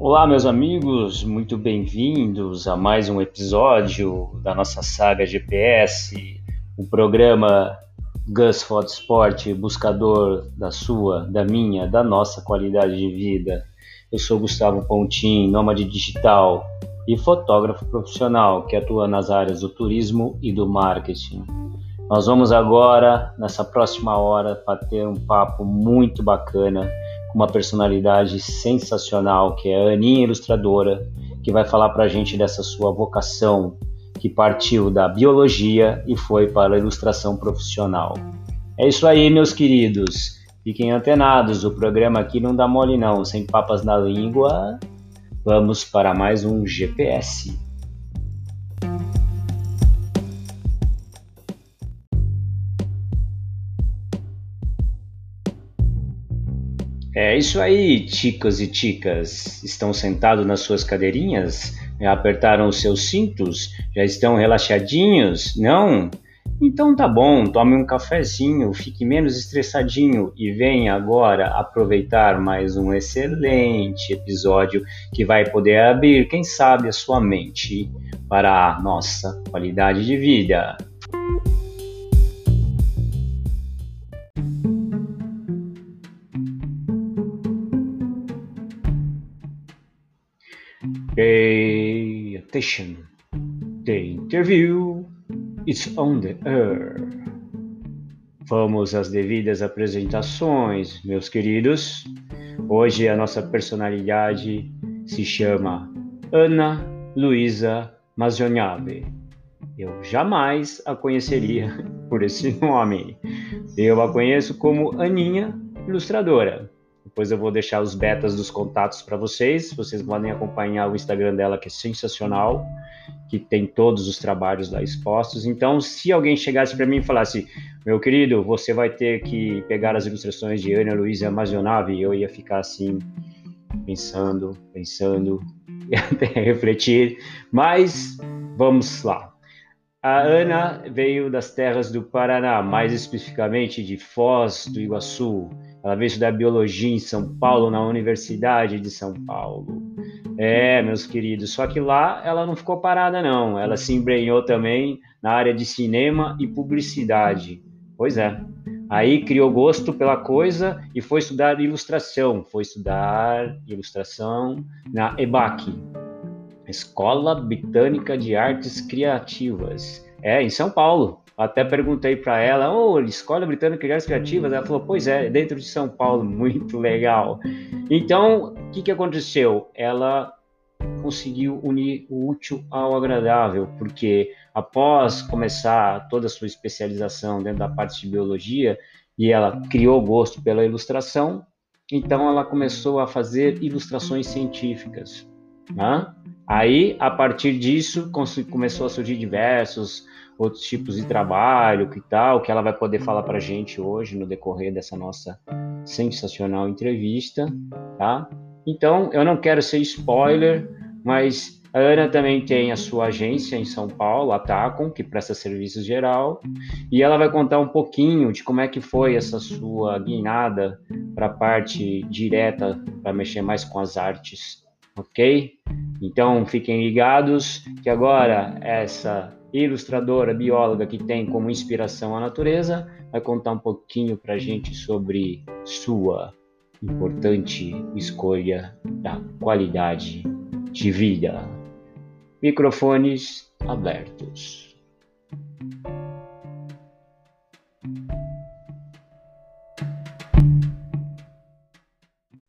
Olá, meus amigos, muito bem-vindos a mais um episódio da nossa saga GPS, o programa Gus Foto Sport, buscador da sua, da minha, da nossa qualidade de vida. Eu sou Gustavo Pontin, nômade digital e fotógrafo profissional que atua nas áreas do turismo e do marketing. Nós vamos agora, nessa próxima hora, bater um papo muito bacana com uma personalidade sensacional, que é a Aninha Ilustradora, que vai falar para a gente dessa sua vocação que partiu da biologia e foi para a ilustração profissional. É isso aí, meus queridos. Fiquem antenados, o programa aqui não dá mole não, sem papas na língua. Vamos para mais um GPS. Isso aí, ticos e ticas. Estão sentados nas suas cadeirinhas? Apertaram os seus cintos? Já estão relaxadinhos? Não? Então tá bom, tome um cafezinho, fique menos estressadinho e venha agora aproveitar mais um excelente episódio que vai poder abrir, quem sabe, a sua mente para a nossa qualidade de vida. Pay attention. The interview is on the air. Vamos às devidas apresentações, meus queridos. Hoje a nossa personalidade se chama Ana Luísa Mazionave. Eu jamais a conheceria por esse nome. Eu a conheço como Aninha Ilustradora. Depois eu vou deixar os betas dos contatos para vocês. Vocês podem acompanhar o Instagram dela, que é sensacional, que tem todos os trabalhos lá expostos. Então, se alguém chegasse para mim e falasse, meu querido, você vai ter que pegar as ilustrações de Ana Luísa Amazonave, eu ia ficar assim, pensando, pensando, e até refletir. Mas vamos lá. A Ana veio das terras do Paraná, mais especificamente de Foz do Iguaçu. Ela veio estudar biologia em São Paulo, na Universidade de São Paulo. É, meus queridos, só que lá ela não ficou parada, não. Ela se embrenhou também na área de cinema e publicidade. Pois é. Aí criou gosto pela coisa e foi estudar ilustração. Foi estudar ilustração na EBAC, Escola Britânica de Artes Criativas. É, em São Paulo. Até perguntei para ela, oh, Escola Britânica de Artes Criativas? Ela falou, pois é, dentro de São Paulo, muito legal. Então, o que, que aconteceu? Ela conseguiu unir o útil ao agradável, porque após começar toda a sua especialização dentro da parte de biologia, e ela criou gosto pela ilustração, então ela começou a fazer ilustrações científicas. Né? Aí, a partir disso, começou a surgir diversos outros tipos de trabalho que tal, que ela vai poder falar para a gente hoje no decorrer dessa nossa sensacional entrevista, tá? Então, eu não quero ser spoiler, mas a Ana também tem a sua agência em São Paulo, a Tacom, que presta serviços geral, e ela vai contar um pouquinho de como é que foi essa sua guinada para a parte direta, para mexer mais com as artes, ok? Então, fiquem ligados que agora essa ilustradora, bióloga que tem como inspiração a natureza, vai contar um pouquinho para a gente sobre sua importante escolha da qualidade de vida. Microfones abertos.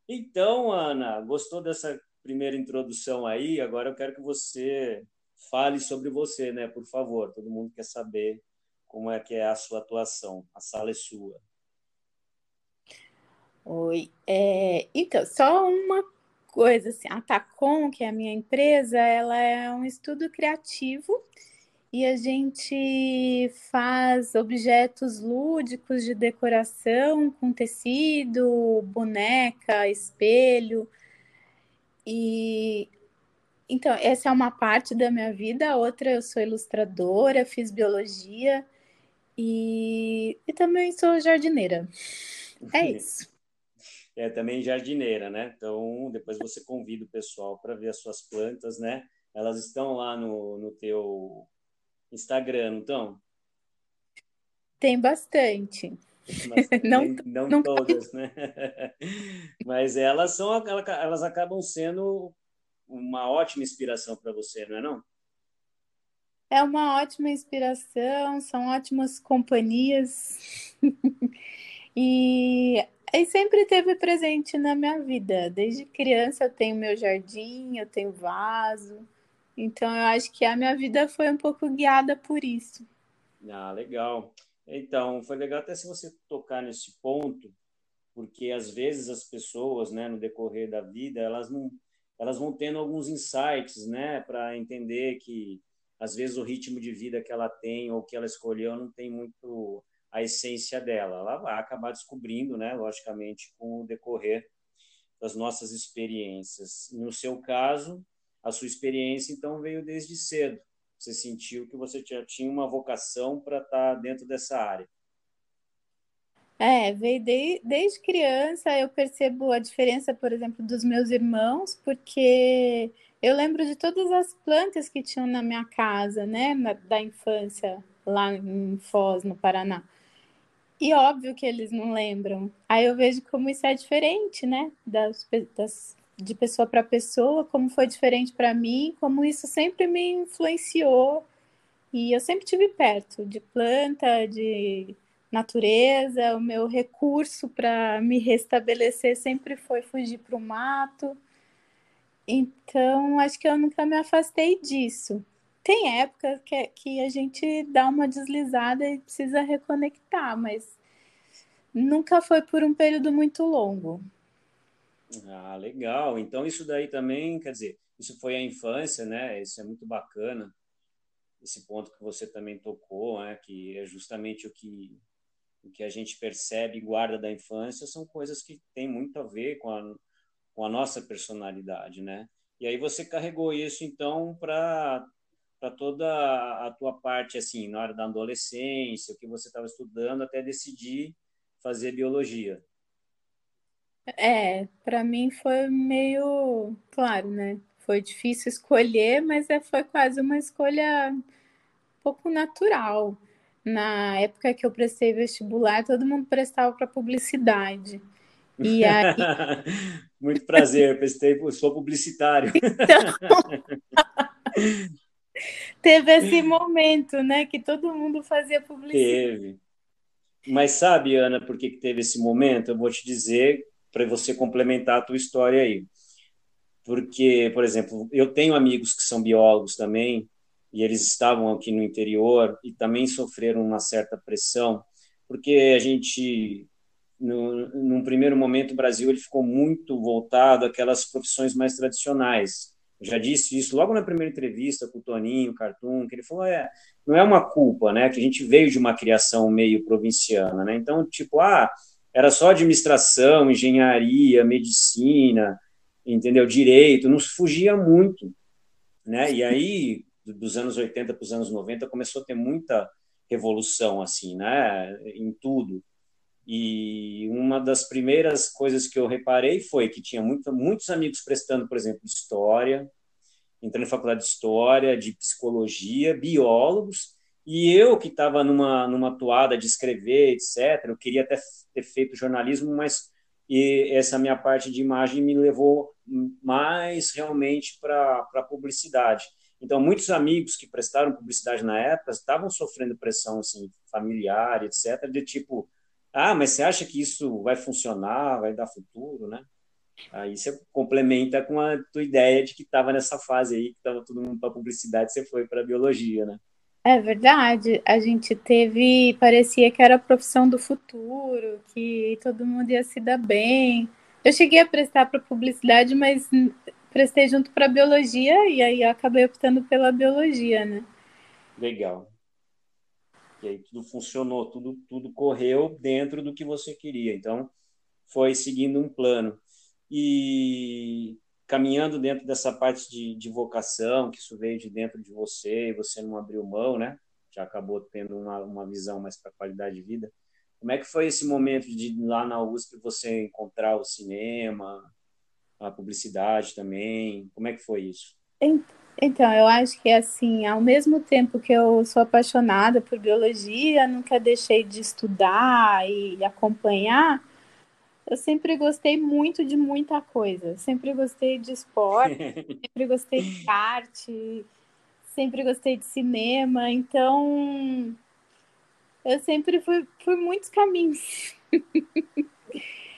Então, Ana, gostou dessa primeira introdução aí? Agora eu quero que você fale sobre você, né? Por favor, todo mundo quer saber como é que é a sua atuação. A sala é sua. Oi, é, então, só uma coisa assim, a Tacom, que é a minha empresa, ela é um estudo criativo e a gente faz objetos lúdicos de decoração com tecido, boneca, espelho. E então, essa é uma parte da minha vida, a outra eu sou ilustradora, fiz biologia e, e também sou jardineira. É isso. é também jardineira, né? Então, depois você convida o pessoal para ver as suas plantas, né? Elas estão lá no, no teu Instagram, não estão? Tem bastante. Não, não, não todas, né? Mas elas são, elas acabam sendo uma ótima inspiração para você, não é não? É uma ótima inspiração, são ótimas companhias. e, e sempre teve presente na minha vida. Desde criança eu tenho meu jardim, eu tenho vaso. Então eu acho que a minha vida foi um pouco guiada por isso. Ah, legal. Então, foi legal até se você tocar nesse ponto, porque às vezes as pessoas, né, no decorrer da vida, elas não elas vão tendo alguns insights, né, para entender que às vezes o ritmo de vida que ela tem ou que ela escolheu não tem muito a essência dela. Ela vai acabar descobrindo, né, logicamente, com o decorrer das nossas experiências. No seu caso, a sua experiência então veio desde cedo. Você sentiu que você já tinha uma vocação para estar tá dentro dessa área. É, veio de, desde criança eu percebo a diferença, por exemplo, dos meus irmãos, porque eu lembro de todas as plantas que tinham na minha casa, né, na, da infância, lá em Foz, no Paraná. E óbvio que eles não lembram. Aí eu vejo como isso é diferente, né, das, das de pessoa para pessoa, como foi diferente para mim, como isso sempre me influenciou. E eu sempre tive perto de planta, de natureza, o meu recurso para me restabelecer sempre foi fugir para o mato. Então, acho que eu nunca me afastei disso. Tem épocas que, que a gente dá uma deslizada e precisa reconectar, mas nunca foi por um período muito longo. Ah, legal. Então, isso daí também, quer dizer, isso foi a infância, né? Isso é muito bacana. Esse ponto que você também tocou, né? Que é justamente o que o que a gente percebe e guarda da infância são coisas que têm muito a ver com a, com a nossa personalidade, né? E aí você carregou isso então para para toda a tua parte assim, na hora da adolescência, o que você estava estudando até decidir fazer biologia. É, para mim foi meio, claro, né? Foi difícil escolher, mas é, foi quase uma escolha um pouco natural na época que eu prestei vestibular, todo mundo prestava para publicidade. E aí... Muito prazer, prestei, sou publicitário. Então... Teve esse momento, né, que todo mundo fazia publicidade. Teve. Mas sabe, Ana, por que, que teve esse momento? Eu vou te dizer para você complementar a tua história aí. Porque, por exemplo, eu tenho amigos que são biólogos também, e eles estavam aqui no interior e também sofreram uma certa pressão, porque a gente, no, num primeiro momento, o Brasil ele ficou muito voltado àquelas profissões mais tradicionais. Eu já disse isso logo na primeira entrevista com o Toninho Cartoon, que ele falou, é, não é uma culpa, né, que a gente veio de uma criação meio provinciana, né, então, tipo, ah, era só administração, engenharia, medicina, entendeu, direito, nos fugia muito, né, e aí dos anos 80 para os anos 90 começou a ter muita revolução assim, né, em tudo. E uma das primeiras coisas que eu reparei foi que tinha muito, muitos amigos prestando, por exemplo, história, entrando em faculdade de história, de psicologia, biólogos, e eu que estava numa numa toada de escrever, etc. Eu queria até ter feito jornalismo, mas e essa minha parte de imagem me levou mais realmente para a publicidade. Então, muitos amigos que prestaram publicidade na época estavam sofrendo pressão assim, familiar, etc., de tipo, ah, mas você acha que isso vai funcionar, vai dar futuro, né? Aí você complementa com a tua ideia de que estava nessa fase aí, que estava todo mundo para publicidade, você foi para biologia, né? É verdade, a gente teve, parecia que era a profissão do futuro, que todo mundo ia se dar bem. Eu cheguei a prestar para publicidade, mas prestei junto para biologia e aí acabei optando pela biologia, né? Legal. E aí tudo funcionou, tudo, tudo correu dentro do que você queria. Então, foi seguindo um plano. E caminhando dentro dessa parte de, de vocação, que isso veio de dentro de você e você não abriu mão, né? Já acabou tendo uma, uma visão mais para qualidade de vida. Como é que foi esse momento de lá na USP você encontrar o cinema, a publicidade também? Como é que foi isso? Então, eu acho que assim, ao mesmo tempo que eu sou apaixonada por biologia, nunca deixei de estudar e acompanhar, eu sempre gostei muito de muita coisa. Sempre gostei de esporte, sempre gostei de arte, sempre gostei de cinema. Então, eu sempre fui por muitos caminhos.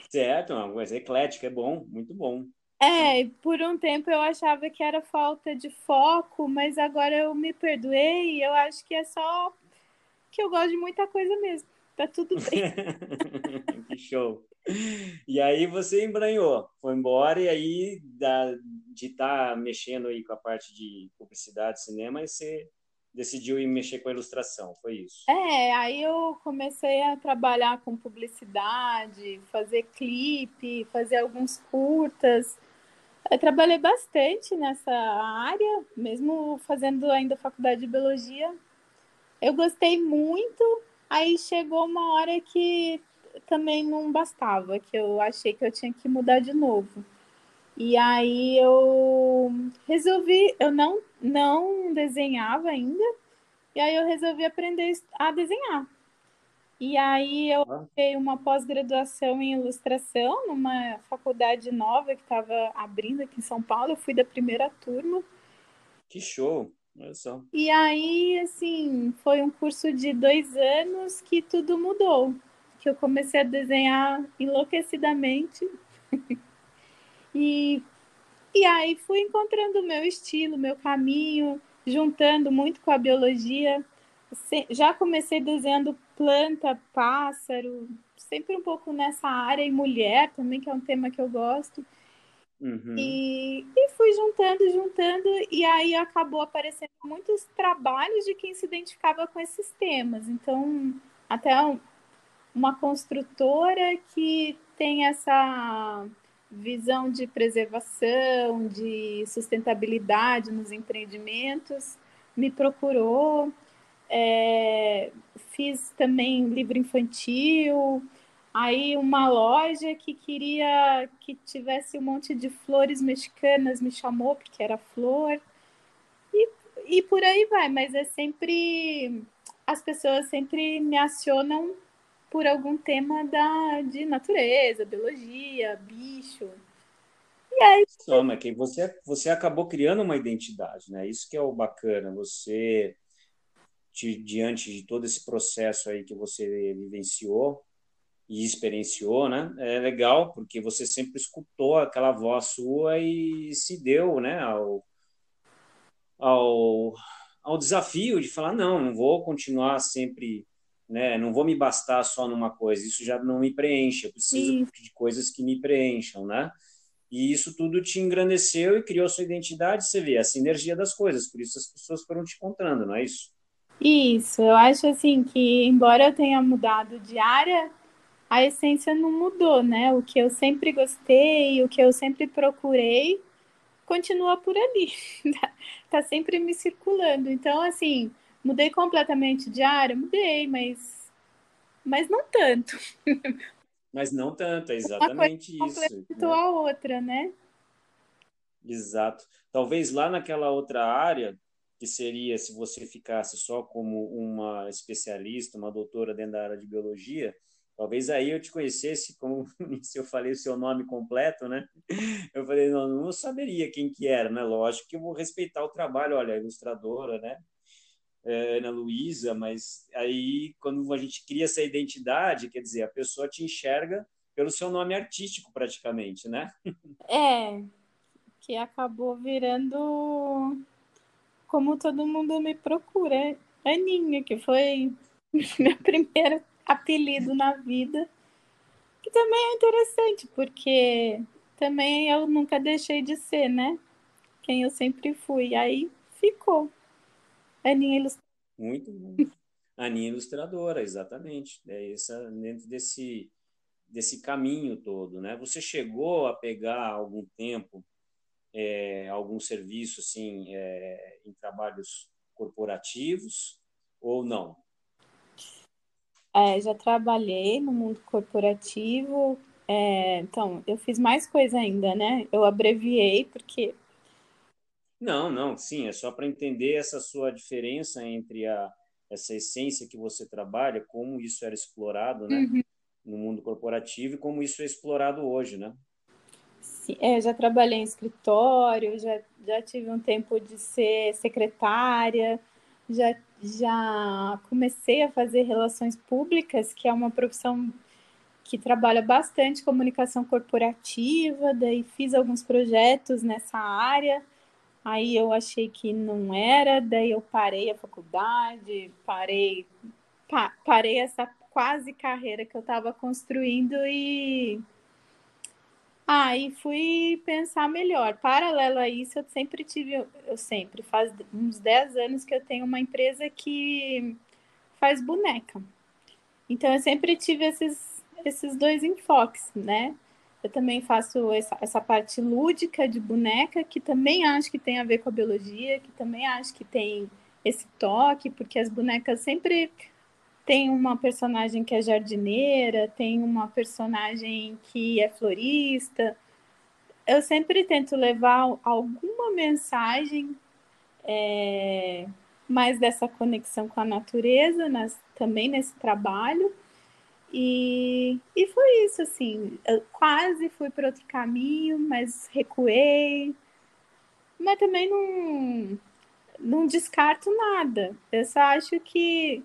Certo, uma coisa eclética, é bom, muito bom. É, por um tempo eu achava que era falta de foco, mas agora eu me perdoei e eu acho que é só que eu gosto de muita coisa mesmo. Tá tudo bem. que show. E aí você embranhou, foi embora e aí da, de estar tá mexendo aí com a parte de publicidade, cinema, e você decidiu ir mexer com a ilustração, foi isso? É, aí eu comecei a trabalhar com publicidade, fazer clipe, fazer alguns curtas. Eu trabalhei bastante nessa área, mesmo fazendo ainda faculdade de biologia. Eu gostei muito, aí chegou uma hora que também não bastava, que eu achei que eu tinha que mudar de novo. E aí eu resolvi, eu não, não desenhava ainda, e aí eu resolvi aprender a desenhar. E aí eu fiz uma pós-graduação em ilustração numa faculdade nova que estava abrindo aqui em São Paulo. Eu fui da primeira turma. Que show! E aí, assim, foi um curso de dois anos que tudo mudou. Que eu comecei a desenhar enlouquecidamente. e, e aí fui encontrando o meu estilo, meu caminho, juntando muito com a biologia já comecei desenhando planta, pássaro, sempre um pouco nessa área, e mulher também, que é um tema que eu gosto. Uhum. E, e fui juntando, juntando, e aí acabou aparecendo muitos trabalhos de quem se identificava com esses temas. Então, até uma construtora que tem essa visão de preservação, de sustentabilidade nos empreendimentos, me procurou é, fiz também livro infantil, aí uma loja que queria que tivesse um monte de flores mexicanas me chamou porque era flor e, e por aí vai, mas é sempre as pessoas sempre me acionam por algum tema da, de natureza, biologia, bicho. E aí... Toma, que você, você acabou criando uma identidade, né? Isso que é o bacana. Você diante de todo esse processo aí que você vivenciou e experienciou, né? É legal porque você sempre escutou aquela voz sua e se deu, né, ao, ao, ao desafio de falar não, não vou continuar sempre, né, não vou me bastar só numa coisa, isso já não me preenche, eu preciso Sim. de coisas que me preencham, né? E isso tudo te engrandeceu e criou sua identidade, você vê a sinergia das coisas, por isso as pessoas foram te encontrando, não é isso? Isso, eu acho assim que, embora eu tenha mudado de área, a essência não mudou, né? O que eu sempre gostei, o que eu sempre procurei, continua por ali, tá, tá sempre me circulando. Então, assim, mudei completamente de área, mudei, mas, mas não tanto. Mas não tanto, é exatamente Uma coisa isso. Completou né? a outra, né? Exato. Talvez lá naquela outra área que seria se você ficasse só como uma especialista, uma doutora dentro da área de biologia, talvez aí eu te conhecesse, como se eu falei o seu nome completo, né? Eu falei, não, não saberia quem que era, né? Lógico que eu vou respeitar o trabalho, olha, a ilustradora, né? É, Ana Luísa, mas aí quando a gente cria essa identidade, quer dizer, a pessoa te enxerga pelo seu nome artístico praticamente, né? É, que acabou virando como todo mundo me procura. Aninha, que foi meu primeiro apelido na vida. Que também é interessante, porque também eu nunca deixei de ser, né? Quem eu sempre fui. Aí ficou. Aninha Ilustradora. Muito bom. Aninha Ilustradora, exatamente. É essa, dentro desse, desse caminho todo, né? Você chegou a pegar algum tempo é, algum serviço assim é, em trabalhos corporativos ou não? É, já trabalhei no mundo corporativo, é, então eu fiz mais coisa ainda, né? Eu abreviei porque. Não, não, sim, é só para entender essa sua diferença entre a, essa essência que você trabalha, como isso era explorado, né? Uhum. No mundo corporativo e como isso é explorado hoje, né? Sim, é, já trabalhei em escritório, já, já tive um tempo de ser secretária, já, já comecei a fazer relações públicas, que é uma profissão que trabalha bastante comunicação corporativa, daí fiz alguns projetos nessa área. Aí eu achei que não era, daí eu parei a faculdade, parei, pa, parei essa quase carreira que eu estava construindo e ah, fui pensar melhor. Paralelo a isso, eu sempre tive, eu sempre, faz uns 10 anos que eu tenho uma empresa que faz boneca. Então eu sempre tive esses, esses dois enfoques, né? Eu também faço essa, essa parte lúdica de boneca, que também acho que tem a ver com a biologia, que também acho que tem esse toque, porque as bonecas sempre tem uma personagem que é jardineira, tem uma personagem que é florista. Eu sempre tento levar alguma mensagem é, mais dessa conexão com a natureza, nas, também nesse trabalho. E, e foi isso, assim. Eu quase fui para outro caminho, mas recuei. Mas também não, não descarto nada. Eu só acho que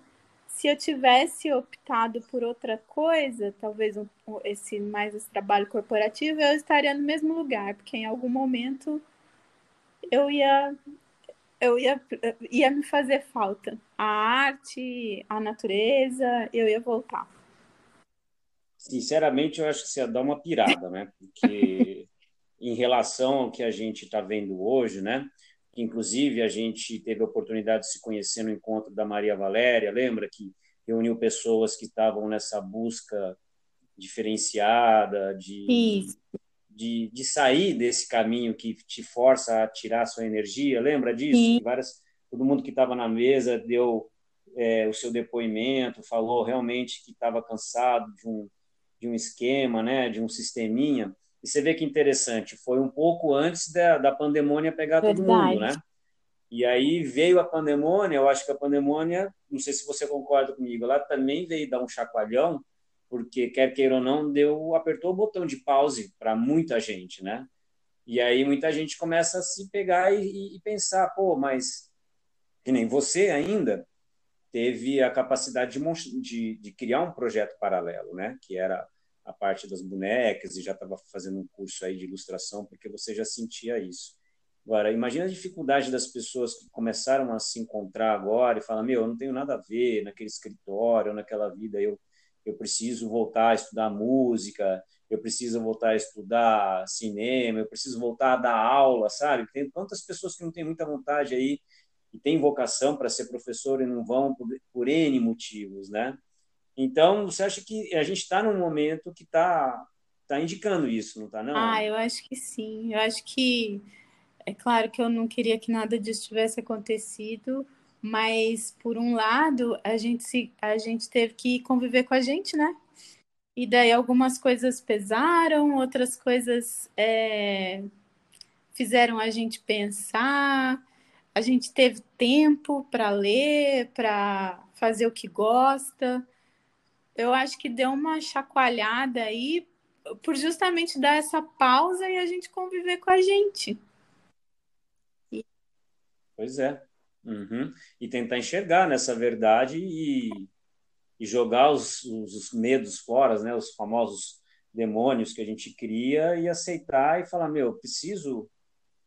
se eu tivesse optado por outra coisa, talvez um, esse mais esse trabalho corporativo, eu estaria no mesmo lugar, porque em algum momento eu ia eu ia, ia me fazer falta. A arte, a natureza, eu ia voltar. Sinceramente, eu acho que você ia dar uma pirada, né? Porque em relação ao que a gente está vendo hoje, né? Inclusive, a gente teve a oportunidade de se conhecer no encontro da Maria Valéria, lembra que reuniu pessoas que estavam nessa busca diferenciada de, de, de, sair desse caminho que te força a tirar sua energia, lembra disso? Várias, todo mundo que estava na mesa deu é, o seu depoimento, falou realmente que estava cansado de um, de um esquema, né, de um sisteminha. E você vê que interessante, foi um pouco antes da, da pandemônia pegar Verdade. todo mundo, né? E aí veio a pandemônia, eu acho que a pandemônia, não sei se você concorda comigo, ela também veio dar um chacoalhão, porque quer queira ou não, deu, apertou o botão de pause para muita gente, né? E aí muita gente começa a se pegar e, e pensar, pô, mas que nem você ainda teve a capacidade de, de, de criar um projeto paralelo, né? Que era a parte das bonecas e já estava fazendo um curso aí de ilustração porque você já sentia isso. Agora, imagina a dificuldade das pessoas que começaram a se encontrar agora e falam: Meu, eu não tenho nada a ver naquele escritório, naquela vida, eu, eu preciso voltar a estudar música, eu preciso voltar a estudar cinema, eu preciso voltar a dar aula, sabe? Tem tantas pessoas que não têm muita vontade aí e têm vocação para ser professor e não vão por, por N motivos, né? Então, você acha que a gente está num momento que está tá indicando isso, não está, não? Ah, eu acho que sim. Eu acho que é claro que eu não queria que nada disso tivesse acontecido, mas por um lado a gente se, a gente teve que conviver com a gente, né? E daí algumas coisas pesaram, outras coisas é, fizeram a gente pensar. A gente teve tempo para ler, para fazer o que gosta. Eu acho que deu uma chacoalhada aí por justamente dar essa pausa e a gente conviver com a gente. Pois é. Uhum. E tentar enxergar nessa verdade e, e jogar os, os, os, medos fora, né? os famosos demônios que a gente cria e aceitar e falar, meu, eu preciso,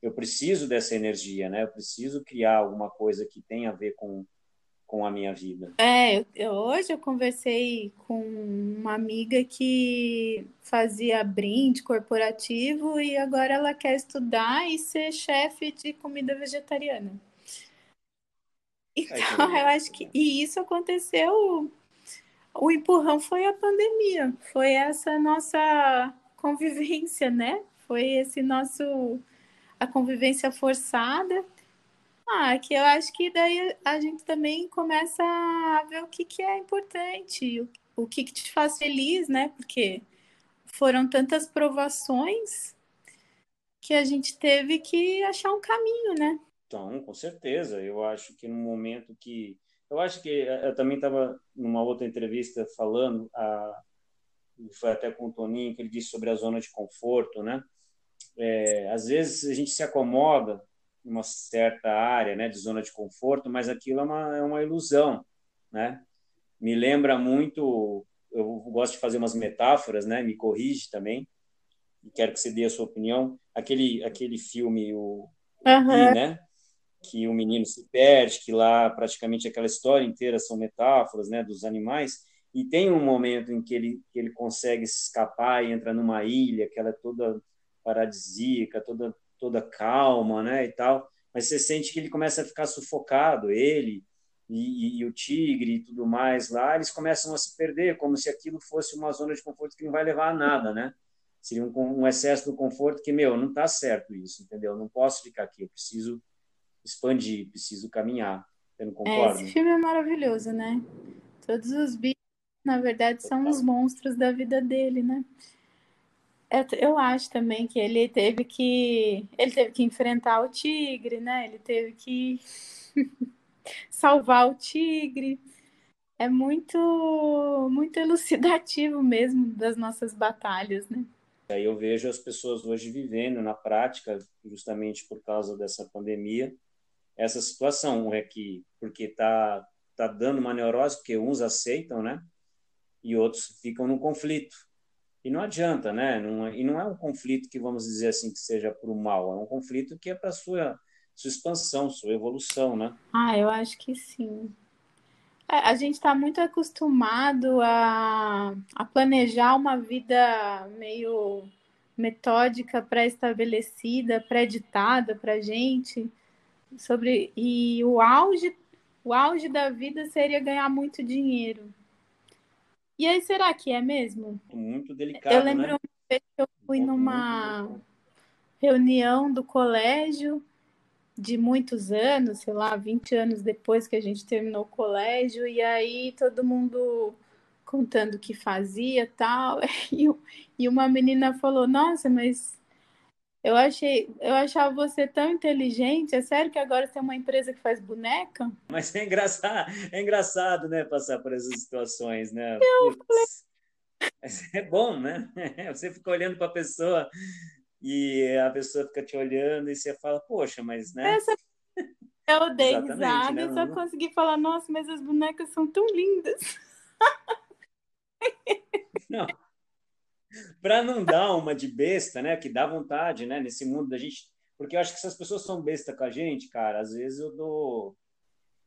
eu preciso dessa energia, né? Eu preciso criar alguma coisa que tenha a ver com, com a minha vida. É, eu, hoje eu conversei com uma amiga que fazia brinde corporativo e agora ela quer estudar e ser chefe de comida vegetariana. Então, eu acho que e isso aconteceu. O empurrão foi a pandemia, foi essa nossa convivência, né? Foi esse nosso a convivência forçada Ah, que eu acho que daí a gente também começa a ver o que, que é importante, o, o que, que te faz feliz, né? Porque foram tantas provações que a gente teve que achar um caminho, né? Então, com certeza. Eu acho que no momento que. Eu acho que eu também estava numa outra entrevista falando, a... foi até com o Toninho, que ele disse sobre a zona de conforto, né? É, às vezes a gente se acomoda uma certa área né, de zona de conforto, mas aquilo é uma, é uma ilusão. Né? Me lembra muito, eu gosto de fazer umas metáforas, né? me corrige também, quero que você dê a sua opinião. Aquele, aquele filme, o, uhum. né? que o menino se perde, que lá praticamente aquela história inteira são metáforas né, dos animais, e tem um momento em que ele, que ele consegue escapar e entra numa ilha que ela é toda paradisíaca, toda toda calma, né, e tal, mas você sente que ele começa a ficar sufocado, ele e, e, e, o tigre e tudo mais lá, eles começam a se perder, como se aquilo fosse uma zona de conforto que não vai levar a nada, né? Seria um, um excesso do conforto que, meu, não está certo isso, entendeu? Não posso ficar aqui, eu preciso expandir, preciso caminhar. Você não concorda? É, esse filme é maravilhoso, né? Todos os bichos, na verdade, são os monstros da vida dele, né? Eu acho também que ele teve que ele teve que enfrentar o tigre, né? Ele teve que salvar o tigre. É muito muito elucidativo mesmo das nossas batalhas, né? Aí eu vejo as pessoas hoje vivendo na prática, justamente por causa dessa pandemia, essa situação é que porque tá tá dando uma neurose porque uns aceitam, né? E outros ficam no conflito e não adianta, né? Não, é, e não é um conflito que vamos dizer assim que seja para o mal, é um conflito que é para sua sua expansão, sua evolução, né? Ah, eu acho que sim. É, a gente está muito acostumado a, a planejar uma vida meio metódica, pré-estabelecida, pré-ditada para gente sobre e o auge o auge da vida seria ganhar muito dinheiro. E aí, será que é mesmo? Muito delicado, Eu lembro né? uma vez que eu fui numa reunião do colégio de muitos anos, sei lá, 20 anos depois que a gente terminou o colégio, e aí todo mundo contando o que fazia tal, e, e uma menina falou, nossa, mas eu achei, eu achava você tão inteligente. É sério que agora você tem uma empresa que faz boneca? Mas é engraçado, é engraçado, né, passar por essas situações, né? Eu falei... Mas é bom, né? Você fica olhando para a pessoa e a pessoa fica te olhando e você fala, poxa, mas né? Essa... Eu dei risada né? e só consegui falar, nossa, mas as bonecas são tão lindas. Não para não dar uma de besta, né? Que dá vontade, né? Nesse mundo da gente. Porque eu acho que se as pessoas são besta com a gente, cara, às vezes eu dou.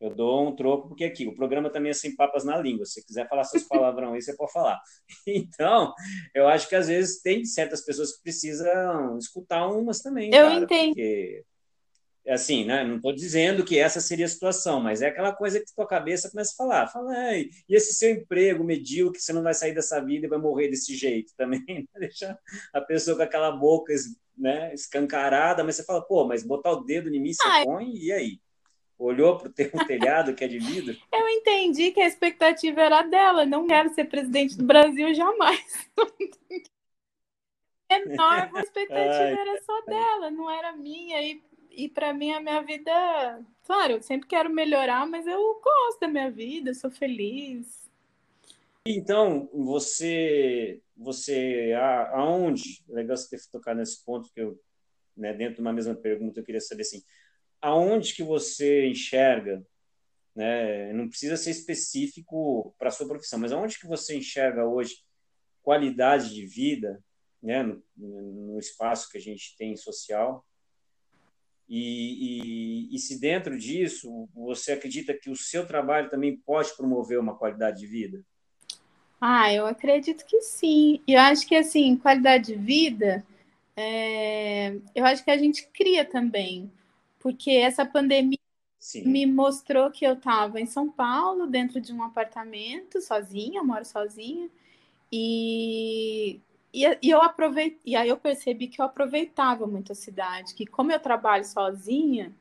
Eu dou um troco, porque aqui o programa também é sem papas na língua. Se você quiser falar seus palavrão aí, você pode falar. Então, eu acho que às vezes tem certas pessoas que precisam escutar umas também. Eu cara, entendo. Porque assim, né? Não estou dizendo que essa seria a situação, mas é aquela coisa que tua cabeça começa a falar. Fala, e esse seu emprego medíocre, você não vai sair dessa vida e vai morrer desse jeito também. Né? Deixar a pessoa com aquela boca né, escancarada, mas você fala, pô, mas botar o dedo em mim, você Ai. põe, e aí? Olhou para o teu telhado que é de vidro? Eu entendi que a expectativa era dela. Não quero ser presidente do Brasil jamais. Enorme, a expectativa Ai, era só dela, não era minha. E e para mim a minha vida, claro, eu sempre quero melhorar, mas eu gosto da minha vida, sou feliz. Então, você você aonde, é legal você ter tocado nesse ponto que eu, né, dentro de uma mesma pergunta, eu queria saber assim, aonde que você enxerga, né, não precisa ser específico para a sua profissão, mas aonde que você enxerga hoje qualidade de vida, né, no, no espaço que a gente tem social, e, e, e, se dentro disso você acredita que o seu trabalho também pode promover uma qualidade de vida? Ah, eu acredito que sim. E eu acho que assim, qualidade de vida, é... eu acho que a gente cria também, porque essa pandemia sim. me mostrou que eu estava em São Paulo, dentro de um apartamento, sozinha, moro sozinha, e e, e eu aproveitei, e aí eu percebi que eu aproveitava muito a cidade, que como eu trabalho sozinha,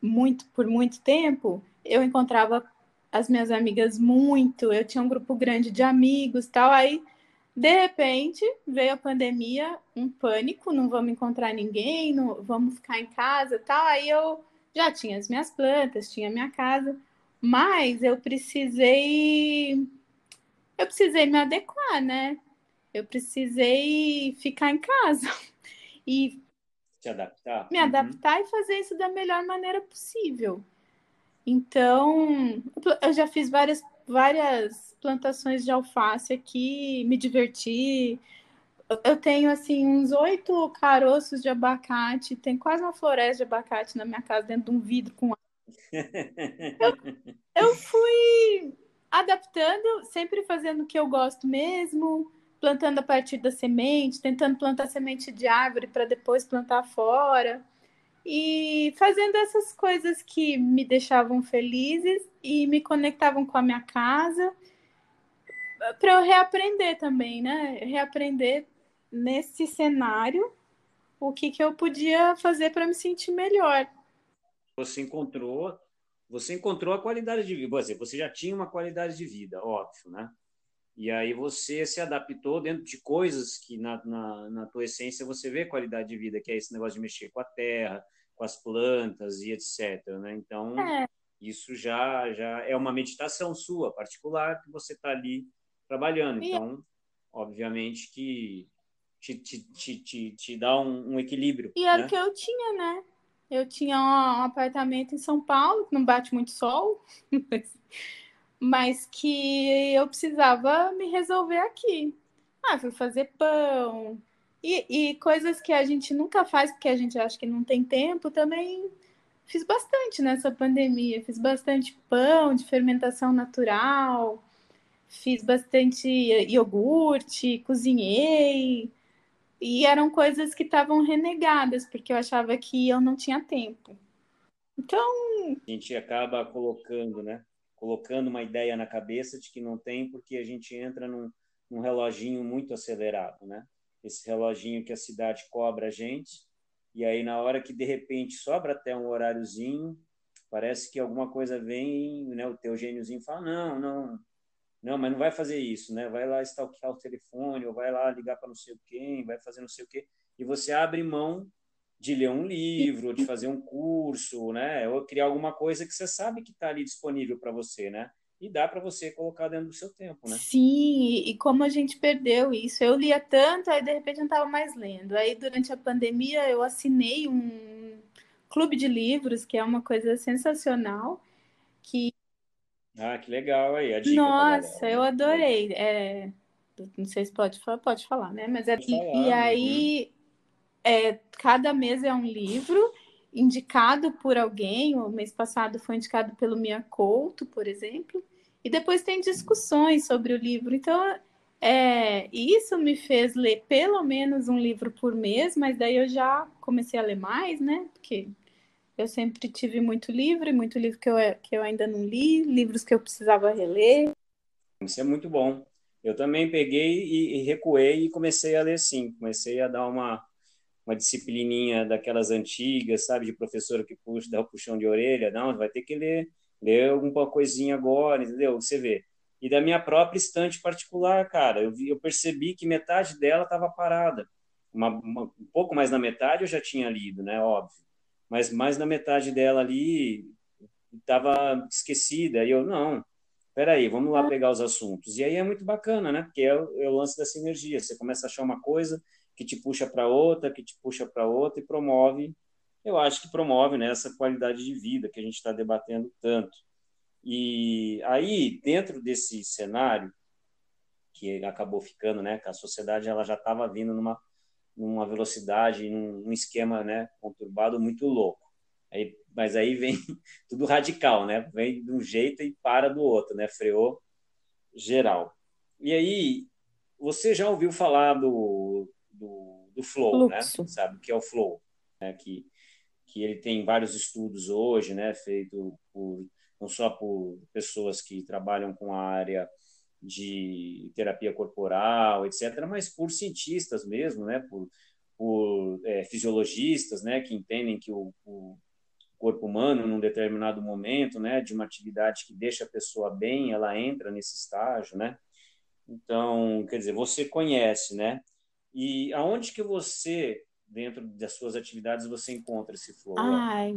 muito por muito tempo, eu encontrava as minhas amigas muito, eu tinha um grupo grande de amigos, tal, aí de repente veio a pandemia, um pânico, não vamos encontrar ninguém, não, vamos ficar em casa, tal. Aí eu já tinha as minhas plantas, tinha minha casa, mas eu precisei eu precisei me adequar, né? Eu precisei ficar em casa e se adaptar, me adaptar uhum. e fazer isso da melhor maneira possível. Então, eu já fiz várias várias plantações de alface aqui, me diverti. Eu tenho assim uns oito caroços de abacate, tem quase uma floresta de abacate na minha casa dentro de um vidro com eu, eu fui adaptando, sempre fazendo o que eu gosto mesmo, plantando a partir da semente, tentando plantar semente de árvore para depois plantar fora. E fazendo essas coisas que me deixavam felizes e me conectavam com a minha casa, para eu reaprender também, né? Reaprender nesse cenário o que, que eu podia fazer para me sentir melhor. Você encontrou, você encontrou a qualidade de vida. Você já tinha uma qualidade de vida, óbvio, né? E aí você se adaptou dentro de coisas que na, na, na tua essência você vê qualidade de vida, que é esse negócio de mexer com a terra, com as plantas e etc. Né? Então, é. isso já, já é uma meditação sua, particular, que você está ali trabalhando. Então, obviamente que te, te, te, te, te dá um, um equilíbrio. E era né? o que eu tinha, né? Eu tinha um apartamento em São Paulo, que não bate muito sol, mas que eu precisava me resolver aqui. Ah, fui fazer pão. E, e coisas que a gente nunca faz porque a gente acha que não tem tempo, também fiz bastante nessa pandemia. Fiz bastante pão de fermentação natural, fiz bastante iogurte, cozinhei. E eram coisas que estavam renegadas, porque eu achava que eu não tinha tempo. Então. A gente acaba colocando, né? Colocando uma ideia na cabeça de que não tem, porque a gente entra num, num reloginho muito acelerado, né? Esse reloginho que a cidade cobra a gente, e aí na hora que de repente sobra até um horáriozinho, parece que alguma coisa vem, né? O teu gêniozinho fala, não, não, não, mas não vai fazer isso, né? Vai lá stalkear o telefone, ou vai lá ligar para não sei quem, vai fazer não sei o quê, e você abre mão de ler um livro, de fazer um curso, né? Ou criar alguma coisa que você sabe que está ali disponível para você, né? E dá para você colocar dentro do seu tempo, né? Sim, e como a gente perdeu isso. Eu lia tanto, aí de repente não estava mais lendo. Aí durante a pandemia eu assinei um clube de livros, que é uma coisa sensacional, que ah, que legal aí, a dica Nossa, eu adorei. É, não sei se pode, pode falar, né? Mas é, e, e aí uhum é, cada mês é um livro indicado por alguém. O mês passado foi indicado pelo Mia Couto, por exemplo. E depois tem discussões sobre o livro. Então, é, isso me fez ler pelo menos um livro por mês, mas daí eu já comecei a ler mais, né? Porque eu sempre tive muito livro, e muito livro que eu, que eu ainda não li, livros que eu precisava reler. Isso é muito bom. Eu também peguei e, e recuei e comecei a ler sim. Comecei a dar uma, uma disciplininha daquelas antigas, sabe, de professora que puxa, dá o puxão de orelha, não, vai ter que ler, ler alguma coisinha agora, entendeu? Você vê. E da minha própria estante particular, cara, eu, vi, eu percebi que metade dela estava parada. Uma, uma, um pouco mais na metade eu já tinha lido, né, óbvio. Mas mais na metade dela ali estava esquecida. E eu, não, peraí, vamos lá pegar os assuntos. E aí é muito bacana, né? Porque é o, é o lance dessa energia. Você começa a achar uma coisa, que te puxa para outra, que te puxa para outra e promove, eu acho que promove né, essa qualidade de vida que a gente está debatendo tanto. E aí, dentro desse cenário, que acabou ficando, né, que a sociedade ela já estava vindo numa, numa velocidade, num, num esquema né, conturbado muito louco. Aí, mas aí vem tudo radical, né? Vem de um jeito e para do outro, né? Freou geral. E aí, você já ouviu falar do do, do flow, né? Fluxo. né? Sabe que é o flow? Né? Que, que ele tem vários estudos hoje, né? Feito por, não só por pessoas que trabalham com a área de terapia corporal, etc., mas por cientistas mesmo, né? Por, por é, fisiologistas, né? Que entendem que o, o, corpo humano num determinado momento, né, de uma atividade que deixa a pessoa bem, ela entra nesse estágio, né? Então, quer dizer, você conhece, né? E aonde que você, dentro das suas atividades, você encontra esse flow? Ai,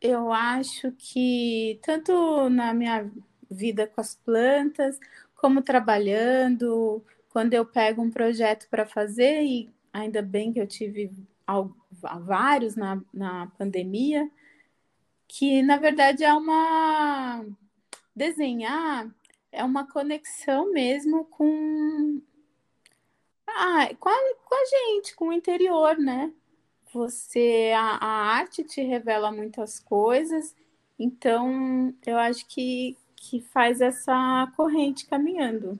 eu acho que tanto na minha vida com as plantas, como trabalhando, quando eu pego um projeto para fazer, e ainda bem que eu tive vários na, na pandemia, que na verdade é uma desenhar é uma conexão mesmo com ah, com, a, com a gente, com o interior, né? Você a, a arte te revela muitas coisas, então eu acho que, que faz essa corrente caminhando.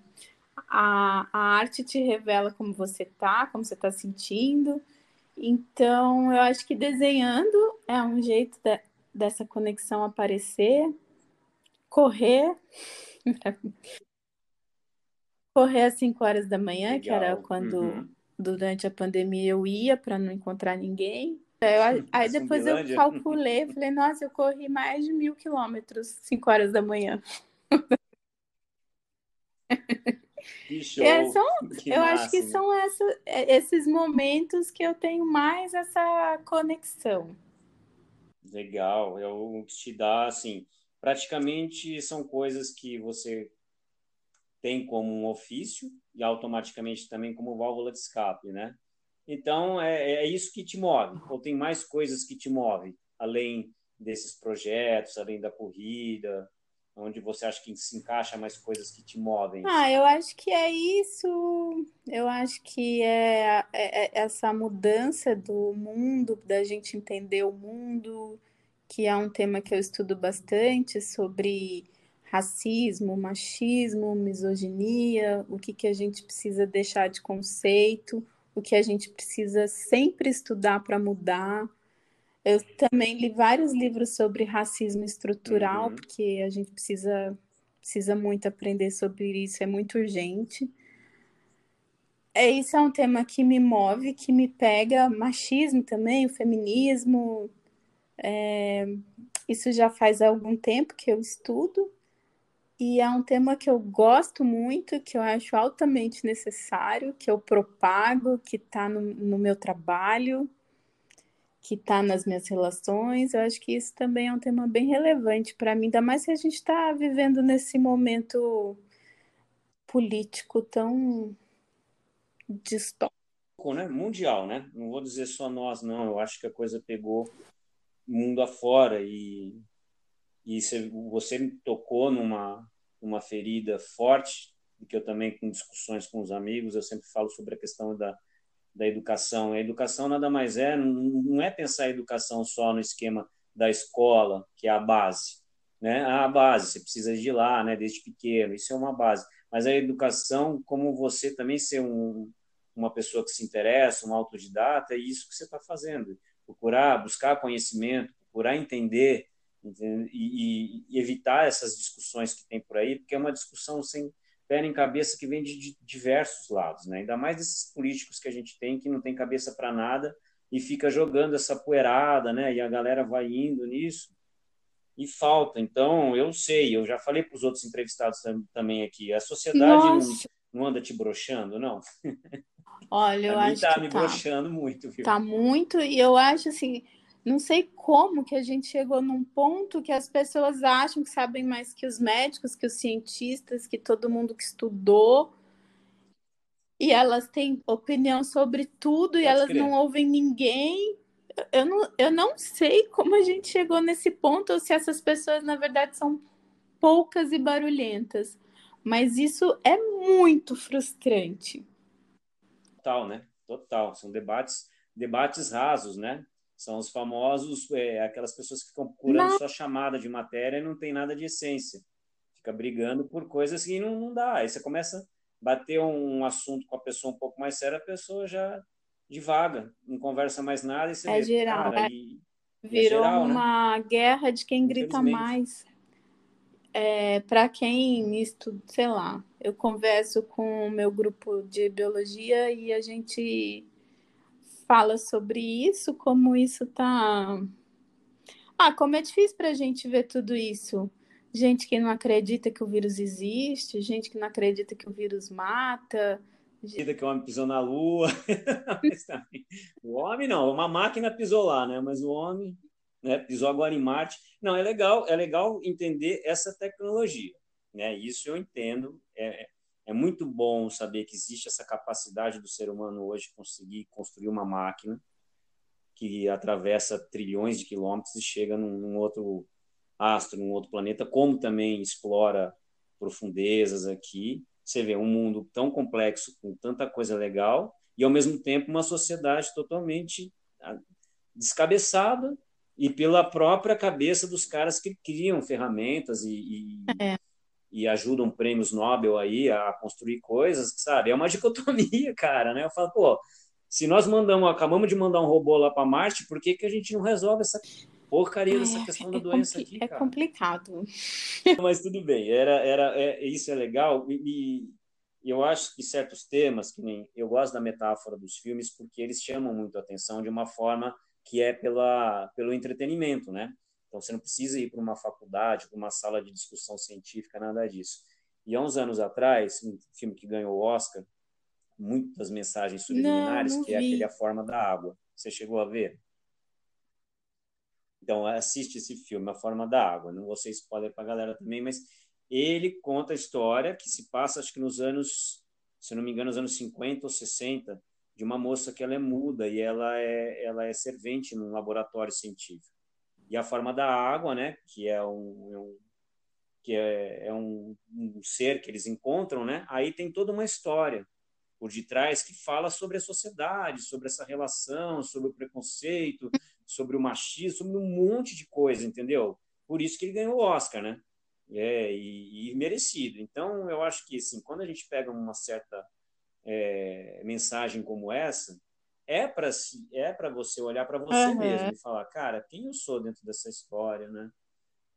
A, a arte te revela como você tá, como você está sentindo. Então, eu acho que desenhando é um jeito de, dessa conexão aparecer, correr, correr às 5 horas da manhã, Legal. que era quando uhum. durante a pandemia eu ia para não encontrar ninguém. Eu, aí depois eu calculei, falei, nossa, eu corri mais de mil quilômetros 5 horas da manhã. É, são, eu acho que são essa, é, esses momentos que eu tenho mais essa conexão. Legal, é o que te dá, assim, praticamente são coisas que você tem como um ofício e automaticamente também como válvula de escape, né? Então, é, é isso que te move, ou tem mais coisas que te movem, além desses projetos, além da corrida, onde você acha que se encaixa mais coisas que te movem? Ah, eu acho que é isso. Eu acho que é, é, é, essa mudança do mundo, da gente entender o mundo, que é um tema que eu estudo bastante sobre racismo, machismo, misoginia, o que, que a gente precisa deixar de conceito, o que a gente precisa sempre estudar para mudar. Eu também li vários livros sobre racismo estrutural, uhum. porque a gente precisa, precisa muito aprender sobre isso, é muito urgente. É, isso é um tema que me move, que me pega, machismo também, o feminismo. É, isso já faz algum tempo que eu estudo, e é um tema que eu gosto muito, que eu acho altamente necessário, que eu propago, que está no, no meu trabalho que está nas minhas relações. Eu acho que isso também é um tema bem relevante para mim, ainda mais que a gente está vivendo nesse momento político tão distópico. Né? Mundial, né? Não vou dizer só nós, não. Eu acho que a coisa pegou mundo afora e, e você me tocou numa, numa ferida forte, que eu também, com discussões com os amigos, eu sempre falo sobre a questão da da educação. A educação nada mais é, não é pensar a educação só no esquema da escola, que é a base, né? A base, você precisa de lá, né? Desde pequeno, isso é uma base. Mas a educação, como você também ser um, uma pessoa que se interessa, um autodidata, é isso que você está fazendo. Procurar, buscar conhecimento, procurar entender e, e, evitar essas discussões que tem por aí, porque é uma discussão sem pé em cabeça que vem de, diversos lados, né? Ainda mais desses políticos que a gente tem que não tem cabeça para nada e fica jogando essa poeirada, né? E a galera vai indo nisso e falta. Então, eu sei, eu já falei para os outros entrevistados também aqui, a sociedade não, não, anda te broxando, não? Olha, eu acho tá que me tá. broxando muito, viu? Tá muito, e eu acho assim, não sei como que a gente chegou num ponto que as pessoas acham que sabem mais que os médicos, que os cientistas, que todo mundo que estudou. E elas têm opinião sobre tudo Pode e elas crer. não ouvem ninguém. Eu não, eu não sei como a gente chegou nesse ponto, ou se essas pessoas, na verdade, são poucas e barulhentas. Mas isso é muito frustrante. Total, né? Total. São debates, debates rasos, né? São os famosos, é, aquelas pessoas que ficam procurando não. só chamada de matéria e não tem nada de essência. Fica brigando por coisas que não, não dá. Aí você começa a bater um assunto com a pessoa um pouco mais séria, a pessoa já divaga, não conversa mais nada e você é vê, geral, cara, é, e, é virou é geral, né? uma né? guerra de quem grita mais. É, para quem estuda, sei lá, eu converso com o meu grupo de biologia e a gente fala sobre isso, como isso está. Ah, como é difícil para a gente ver tudo isso. Gente que não acredita que o vírus existe, gente que não acredita que o vírus mata. Gente... Que o homem pisou na lua. o homem não, uma máquina pisou lá, né? Mas o homem né, pisou agora em Marte. Não, é legal, é legal entender essa tecnologia. Né? Isso eu entendo. É, é muito bom saber que existe essa capacidade do ser humano hoje conseguir construir uma máquina que atravessa trilhões de quilômetros e chega num, num outro astro, num outro planeta, como também explora profundezas aqui. Você vê um mundo tão complexo, com tanta coisa legal, e ao mesmo tempo uma sociedade totalmente ah, descabeçada e pela própria cabeça dos caras que criam ferramentas e, e, é. E, ajudam prêmios Nobel aí a construir coisas, sabe? É uma dicotomia, cara, né? Eu falo, pô, se nós mandamos, acabamos de mandar um robô lá para Marte, por que, que a gente não resolve essa porcaria dessa questão da é doença aqui? É cara? complicado. Mas tudo bem, era, era, é, isso é legal e, e, eu acho que certos temas, que nem eu gosto da metáfora dos filmes porque eles chamam muito a atenção de uma forma que é pela, pelo entretenimento, né? Então você não precisa ir para uma faculdade, para uma sala de discussão científica, nada disso. E há uns anos atrás, um filme que ganhou o Oscar, muitas mensagens subliminares, não, não que é aquele A Forma da Água. Você chegou a ver? Então, assiste esse filme, A Forma da Água. Não vou ser spoiler para a galera também, mas ele conta a história que se passa, acho que nos anos, se não me engano, nos anos 50 ou 60, de uma moça que ela é muda e ela é, ela é servente num laboratório científico. E a forma da água, né, que é um, é um que é, é um, um, ser que eles encontram, né? Aí tem toda uma história por detrás que fala sobre a sociedade, sobre essa relação, sobre o preconceito, sobre o machismo, sobre um monte de coisa, entendeu? Por isso que ele ganhou o Oscar, né? É, e, e merecido. Então, eu acho que, assim, quando a gente pega uma certa é, mensagem como essa, é para é para você olhar para você uhum. mesmo e falar, cara, quem eu sou dentro dessa história, né?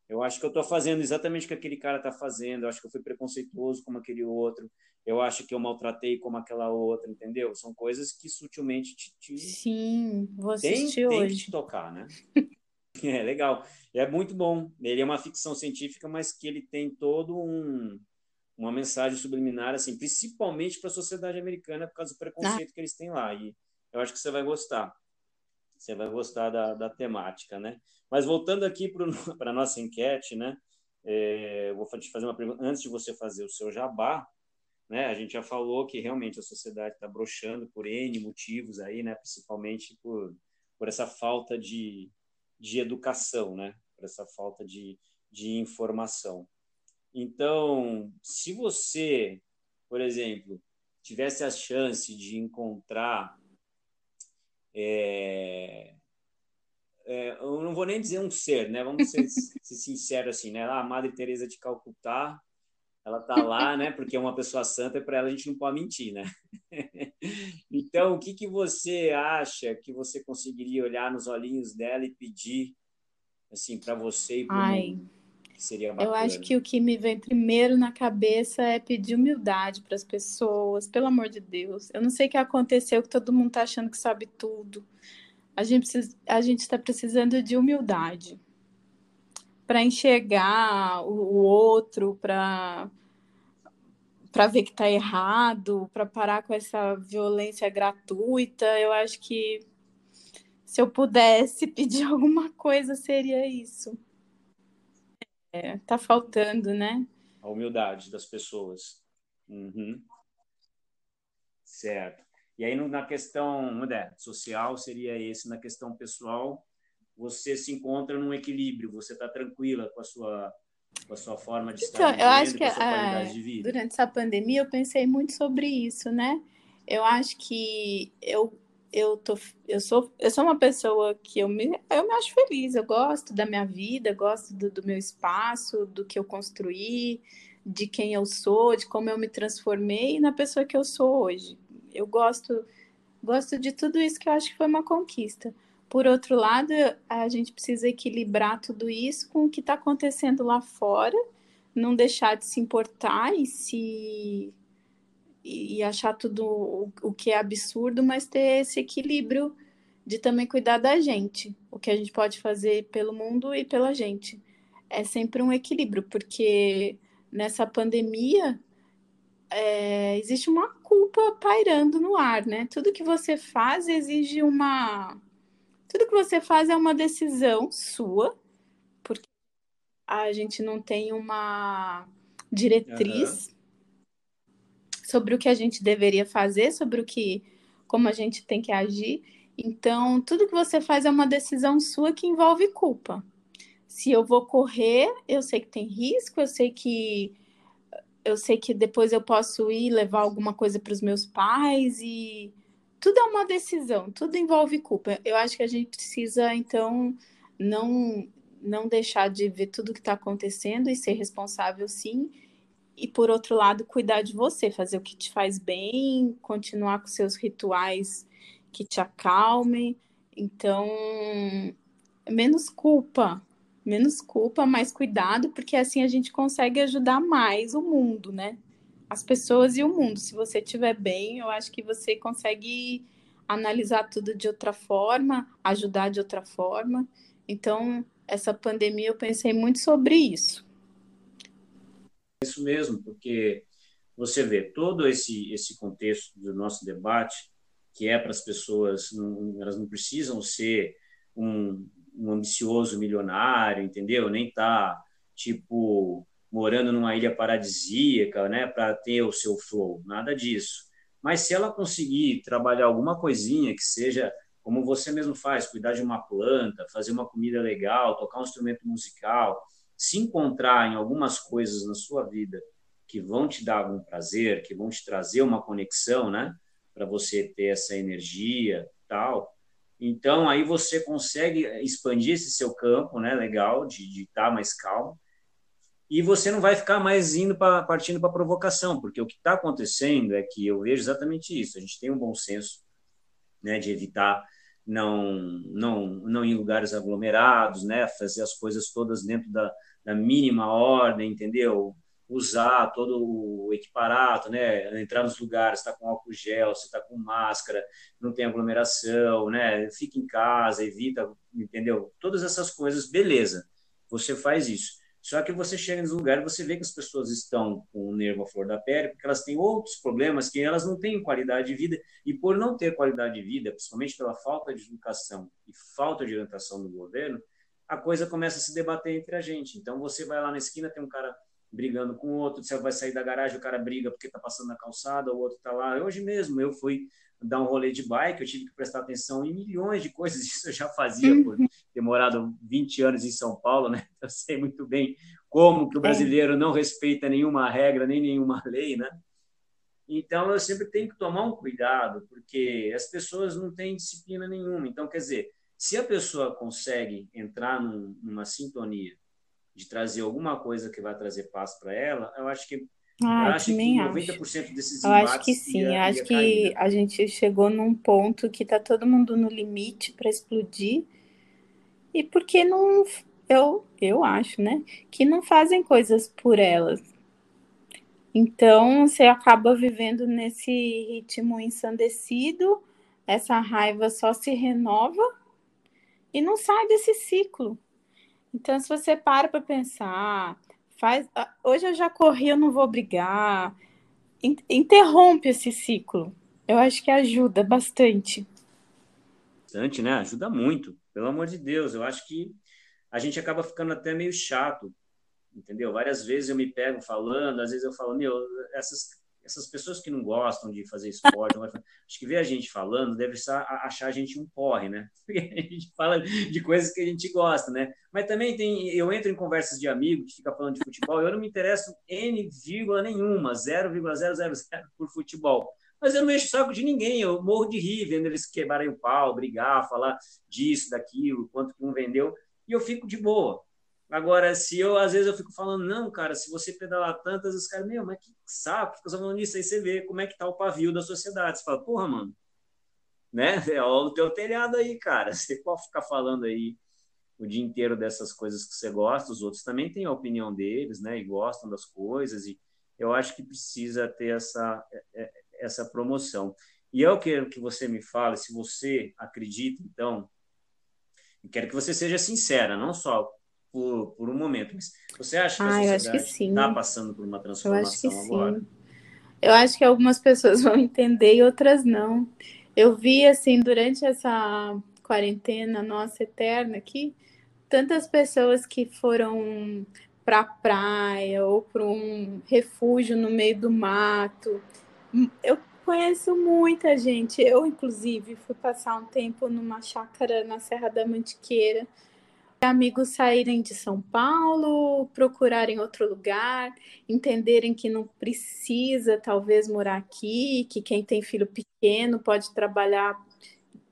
Eu acho que eu estou fazendo exatamente o que aquele cara está fazendo. Eu acho que eu fui preconceituoso como aquele outro. Eu acho que eu maltratei como aquela outra, entendeu? São coisas que sutilmente te. te... Sim, vou assistir tem, hoje. Tem que te tocar, né? é legal. É muito bom. Ele é uma ficção científica, mas que ele tem todo um uma mensagem subliminar, assim, principalmente para a sociedade americana, por causa do preconceito ah. que eles têm lá. E eu acho que você vai gostar. Você vai gostar da, da temática, né? Mas voltando aqui para a nossa enquete, né? É, vou te fazer uma pergunta antes de você fazer o seu jabá. Né? A gente já falou que realmente a sociedade está brochando por N motivos aí, né? Principalmente por, por essa falta de, de educação, né? Por essa falta de, de informação. Então, se você, por exemplo, tivesse a chance de encontrar é, é, eu não vou nem dizer um ser, né? Vamos ser, ser sinceros assim, né? Ah, a Madre Teresa de Calcutá, ela tá lá, né? Porque é uma pessoa santa e para ela a gente não pode mentir, né? então, o que que você acha que você conseguiria olhar nos olhinhos dela e pedir assim para você e para o mundo? Seria bacana. Eu acho que o que me vem primeiro na cabeça é pedir humildade para as pessoas, pelo amor de Deus. Eu não sei o que aconteceu, que todo mundo está achando que sabe tudo. A gente precisa, a gente está precisando de humildade para enxergar o, o outro, para para ver que está errado, para parar com essa violência gratuita. Eu acho que se eu pudesse pedir alguma coisa seria isso. É, tá faltando, né? A humildade das pessoas. Uhum. Certo. E aí, na questão social, seria esse. Na questão pessoal, você se encontra num equilíbrio, você está tranquila com a sua com a sua forma de então, estar vivendo, eu acho que é, durante essa pandemia eu pensei muito sobre isso, né? Eu acho que eu eu tô eu sou eu sou uma pessoa que eu me eu me acho feliz eu gosto da minha vida gosto do, do, meu espaço do que eu construí de quem eu sou de como eu me transformei na pessoa que eu sou hoje. Eu gosto gosto de tudo isso que eu acho que foi uma conquista. Por outro lado a gente precisa equilibrar tudo isso com o que está acontecendo lá fora não deixar de se importar e se e achar tudo o, o que é absurdo, mas ter esse equilíbrio de também cuidar da gente, o que a gente pode fazer pelo mundo e pela gente. É sempre um equilíbrio, porque nessa pandemia é, existe uma culpa pairando no ar, né? Tudo que você faz exige uma. Tudo que você faz é uma decisão sua, porque a gente não tem uma diretriz uhum. Sobre o que a gente deveria fazer, sobre o que. como a gente tem que agir. Então, tudo que você faz é uma decisão sua que envolve culpa. Se eu vou correr, eu sei que tem risco, eu sei que eu sei que depois eu posso ir levar alguma coisa para os meus pais e tudo é uma decisão, tudo envolve culpa. Eu acho que a gente precisa então não não deixar de ver tudo que está acontecendo e ser responsável sim. E por outro lado, cuidar de você, fazer o que te faz bem, continuar com seus rituais que te acalmem. Então, menos culpa, menos culpa, mais cuidado, porque assim a gente consegue ajudar mais o mundo, né? As pessoas e o mundo. Se você estiver bem, eu acho que você consegue analisar tudo de outra forma, ajudar de outra forma. Então, essa pandemia eu pensei muito sobre isso. Isso mesmo, porque você vê todo esse esse contexto do nosso debate, que é para as pessoas, não, elas não precisam ser um, um ambicioso milionário, entendeu? Nem tá tipo morando numa ilha paradisíaca, né, para ter o seu flow, nada disso. Mas se ela conseguir trabalhar alguma coisinha que seja como você mesmo faz, cuidar de uma planta, fazer uma comida legal, tocar um instrumento musical, se encontrar em algumas coisas na sua vida que vão te dar algum prazer, que vão te trazer uma conexão, né, para você ter essa energia, tal, então, aí você consegue expandir esse seu campo, né, legal, de estar tá mais calmo, e você não vai ficar mais indo pra, partindo para provocação, porque o que está acontecendo é que eu vejo exatamente isso. A gente tem um bom senso, né, de evitar não não não em lugares aglomerados, né, fazer as coisas todas dentro da, da mínima ordem, entendeu? usar todo o equiparato, né? Entrar nos lugares, está com álcool gel, está com máscara, não tem aglomeração, né? Fica em casa, evita, entendeu? Todas essas coisas, beleza. Você faz isso. Só que você chega nos lugares, você vê que as pessoas estão com o nervo à flor da pele, porque elas têm outros problemas que elas não têm qualidade de vida, e por não ter qualidade de vida, principalmente pela falta de educação e falta de orientação do governo, a coisa começa a se debater entre a gente. Então você vai lá na esquina, tem um cara brigando com o outro, você vai sair da garagem, o cara briga porque está passando na calçada, o outro está lá. Hoje mesmo eu fui dar um rolê de bike, eu tive que prestar atenção em milhões de coisas, isso eu já fazia por ter morado 20 anos em São Paulo, né? Eu sei muito bem como que o é. brasileiro não respeita nenhuma regra, nem nenhuma lei, né? Então eu sempre tenho que tomar um cuidado, porque as pessoas não têm disciplina nenhuma. Então, quer dizer, se a pessoa consegue entrar num, numa sintonia de trazer alguma coisa que vai trazer paz para ela, eu acho que ah, eu acho que 90% acho. desses Eu acho que sim, ia, eu acho que cair, né? a gente chegou num ponto que está todo mundo no limite para explodir. E porque não eu eu acho, né, que não fazem coisas por elas. Então, você acaba vivendo nesse ritmo ensandecido, essa raiva só se renova e não sai desse ciclo. Então, se você para para pensar, faz. Ah, hoje eu já corri, eu não vou brigar. Interrompe esse ciclo. Eu acho que ajuda bastante. Bastante, né? Ajuda muito. Pelo amor de Deus, eu acho que a gente acaba ficando até meio chato, entendeu? Várias vezes eu me pego falando, às vezes eu falo, meu, essas essas pessoas que não gostam de fazer esporte, acho que ver a gente falando deve achar a gente um porre, né? Porque a gente fala de coisas que a gente gosta, né? Mas também tem, eu entro em conversas de amigo que fica falando de futebol, eu não me interesso N vírgula nenhuma, 0,000 por futebol. Mas eu não encho o saco de ninguém, eu morro de rir vendo eles quebrarem o pau, brigar, falar disso, daquilo, quanto que um vendeu, e eu fico de boa. Agora, se eu, às vezes, eu fico falando, não, cara, se você pedalar tantas, os caras, meu, mas que saco, fica falando isso, aí você vê como é que tá o pavio da sociedade. Você fala, porra, mano, né? É o teu telhado aí, cara. Você pode ficar falando aí o dia inteiro dessas coisas que você gosta, os outros também têm a opinião deles, né? E gostam das coisas, e eu acho que precisa ter essa, é, é, essa promoção. E eu quero que você me fale se você acredita, então, quero que você seja sincera, não só por, por um momento, mas você acha que ah, a sociedade está passando por uma transformação eu agora? Sim. Eu acho que algumas pessoas vão entender e outras não. Eu vi, assim, durante essa quarentena nossa eterna aqui, tantas pessoas que foram para a praia ou para um refúgio no meio do mato. Eu conheço muita gente. Eu, inclusive, fui passar um tempo numa chácara na Serra da Mantiqueira. Amigos saírem de São Paulo, procurarem outro lugar, entenderem que não precisa, talvez, morar aqui, que quem tem filho pequeno pode trabalhar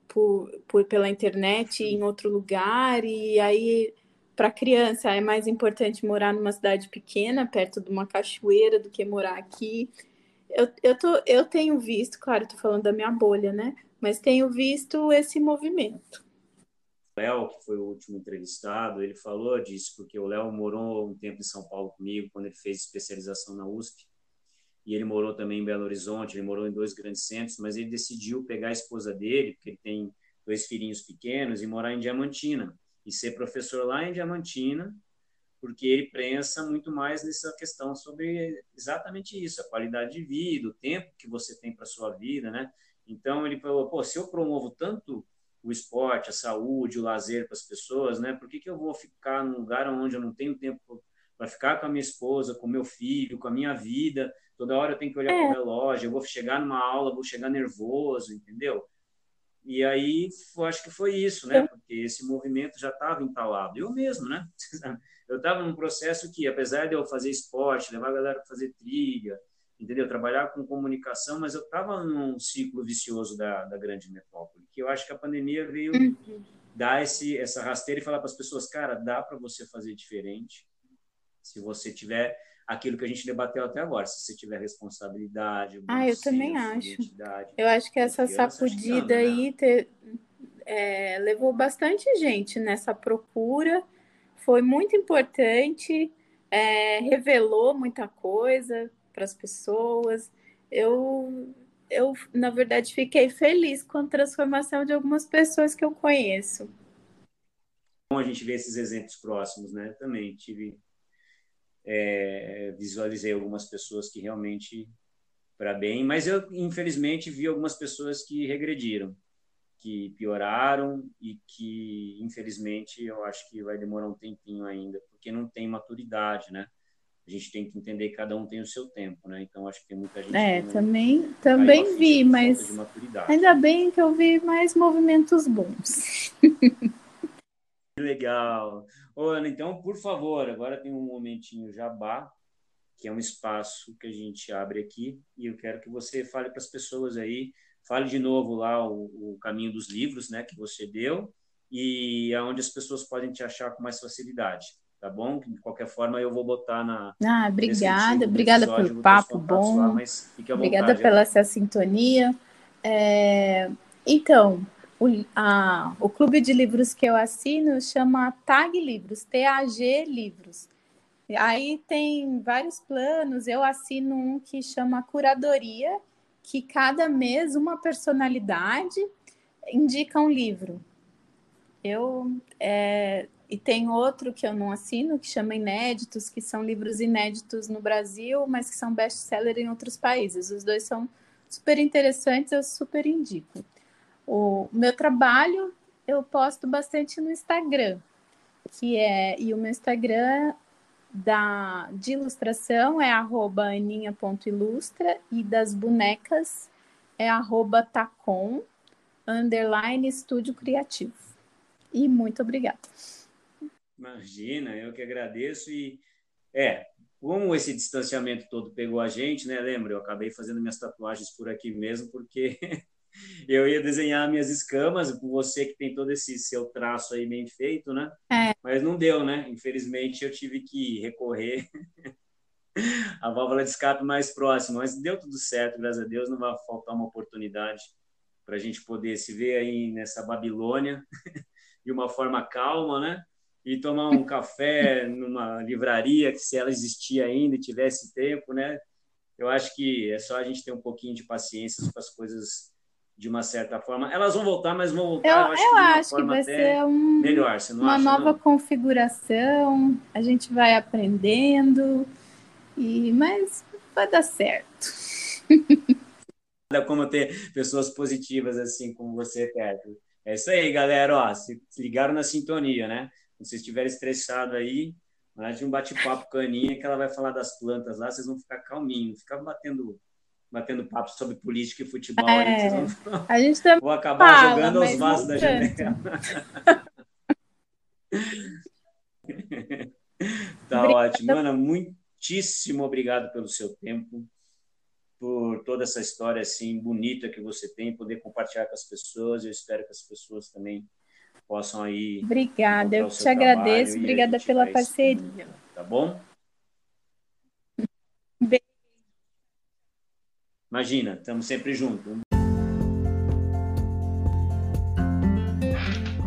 por, por pela internet em outro lugar, e aí para criança é mais importante morar numa cidade pequena, perto de uma cachoeira, do que morar aqui. Eu, eu, tô, eu tenho visto, claro, estou falando da minha bolha, né? Mas tenho visto esse movimento. Léo, que foi o último entrevistado, ele falou disso, porque o Léo morou um tempo em São Paulo comigo, quando ele fez especialização na USP, e ele morou também em Belo Horizonte, ele morou em dois grandes centros, mas ele decidiu pegar a esposa dele, porque ele tem dois filhinhos pequenos, e morar em Diamantina e ser professor lá em Diamantina, porque ele pensa muito mais nessa questão sobre exatamente isso, a qualidade de vida, o tempo que você tem para sua vida, né? Então ele falou, pô, se eu promovo tanto o esporte, a saúde, o lazer para as pessoas, né? Por que, que eu vou ficar num lugar onde eu não tenho tempo para ficar com a minha esposa, com meu filho, com a minha vida? Toda hora eu tenho que olhar é. para o relógio, eu vou chegar numa aula, vou chegar nervoso, entendeu? E aí, eu acho que foi isso, né? Porque esse movimento já estava entalado. Eu mesmo, né? Eu estava num processo que, apesar de eu fazer esporte, levar a galera para fazer trilha, entendeu? Trabalhar com comunicação, mas eu estava num ciclo vicioso da, da grande metrópole, que eu acho que a pandemia veio uhum. dar esse, essa rasteira e falar para as pessoas, cara, dá para você fazer diferente se você tiver aquilo que a gente debateu até agora. Se você tiver responsabilidade, ah, eu também acho. Eu acho que essa sacudida aí né? ter, é, levou bastante gente nessa procura. Foi muito importante, é, revelou muita coisa para as pessoas. Eu, eu, na verdade, fiquei feliz com a transformação de algumas pessoas que eu conheço. Bom a gente ver esses exemplos próximos, né? Também tive é, visualizei algumas pessoas que realmente para bem, mas eu infelizmente vi algumas pessoas que regrediram, que pioraram e que infelizmente eu acho que vai demorar um tempinho ainda, porque não tem maturidade, né? A gente tem que entender que cada um tem o seu tempo, né? Então acho que tem muita gente. É, também, também vi, mas ainda bem que eu vi mais movimentos bons. Legal. Ô, Ana, então, por favor, agora tem um momentinho jabá, que é um espaço que a gente abre aqui, e eu quero que você fale para as pessoas aí, fale de novo lá o, o, caminho dos livros, né, que você deu, e aonde as pessoas podem te achar com mais facilidade, tá bom? De qualquer forma, eu vou botar na. Ah, obrigada, obrigada pelo papo bom. Lá, obrigada vontade, pela essa sintonia. É... Então, o, a, o clube de livros que eu assino chama Tag Livros, T-A-G Livros. Aí tem vários planos, eu assino um que chama Curadoria, que cada mês uma personalidade indica um livro. Eu é, e tem outro que eu não assino, que chama Inéditos, que são livros inéditos no Brasil, mas que são best-seller em outros países. Os dois são super interessantes, eu super indico. O meu trabalho eu posto bastante no Instagram, que é e o meu Instagram da de ilustração é aninha.ilustra e das bonecas é tacom underline estúdio criativo. E muito obrigada. Imagina, eu que agradeço e é, como esse distanciamento todo pegou a gente, né? Lembra, eu acabei fazendo minhas tatuagens por aqui mesmo, porque eu ia desenhar minhas escamas com você que tem todo esse seu traço aí bem feito, né? É. Mas não deu, né? Infelizmente eu tive que recorrer à válvula de escape mais próxima, mas deu tudo certo, graças a Deus, não vai faltar uma oportunidade para a gente poder se ver aí nessa Babilônia de uma forma calma, né? E tomar um café numa livraria que se ela existia ainda e tivesse tempo, né? Eu acho que é só a gente ter um pouquinho de paciência para as coisas de uma certa forma. Elas vão voltar, mas vão voltar, eu, eu acho, eu que, acho que vai ser um, melhor. Uma acha, nova não? configuração, a gente vai aprendendo, e mas vai dar certo. Como ter pessoas positivas assim como você perto. É isso aí, galera. Ó, se ligaram na sintonia, né? Se vocês estiverem estressados aí, mais de um bate-papo com a Aninha, que ela vai falar das plantas lá, vocês vão ficar calminhos, ficar batendo batendo papo sobre política e futebol. É, aí, vão... a gente também vou acabar fala, jogando aos vasos da janela. tá ótimo. Ana, muitíssimo obrigado pelo seu tempo, por toda essa história assim bonita que você tem, poder compartilhar com as pessoas. Eu espero que as pessoas também possam aí. Obrigada, eu te agradeço, obrigada pela parceria. Tá bom? Bem- Imagina, estamos sempre juntos.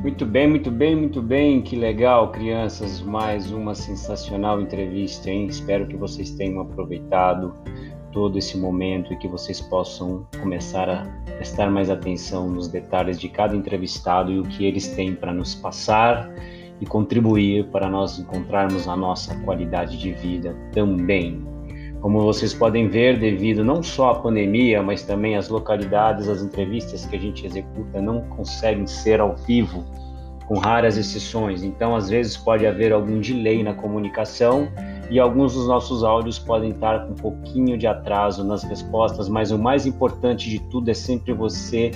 Muito bem, muito bem, muito bem. Que legal, crianças. Mais uma sensacional entrevista, hein? Espero que vocês tenham aproveitado todo esse momento e que vocês possam começar a prestar mais atenção nos detalhes de cada entrevistado e o que eles têm para nos passar e contribuir para nós encontrarmos a nossa qualidade de vida também. Como vocês podem ver, devido não só à pandemia, mas também às localidades, as entrevistas que a gente executa não conseguem ser ao vivo, com raras exceções. Então, às vezes, pode haver algum delay na comunicação e alguns dos nossos áudios podem estar com um pouquinho de atraso nas respostas, mas o mais importante de tudo é sempre você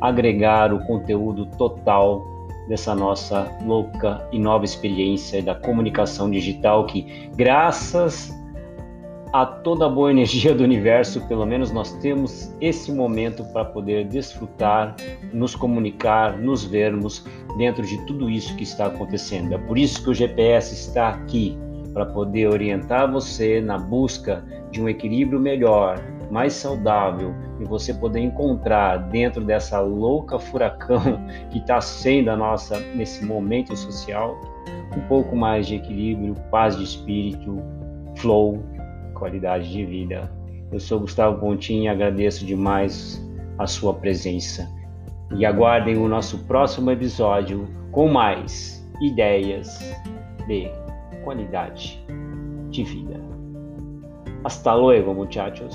agregar o conteúdo total dessa nossa louca e nova experiência da comunicação digital que, graças a toda a boa energia do universo, pelo menos nós temos esse momento para poder desfrutar, nos comunicar, nos vermos dentro de tudo isso que está acontecendo. É por isso que o GPS está aqui para poder orientar você na busca de um equilíbrio melhor, mais saudável e você poder encontrar dentro dessa louca furacão que está sendo a nossa nesse momento social um pouco mais de equilíbrio, paz de espírito, flow qualidade de vida. Eu sou Gustavo Pontin e agradeço demais a sua presença. E aguardem o nosso próximo episódio com mais ideias de qualidade de vida. Hasta luego, muchachos.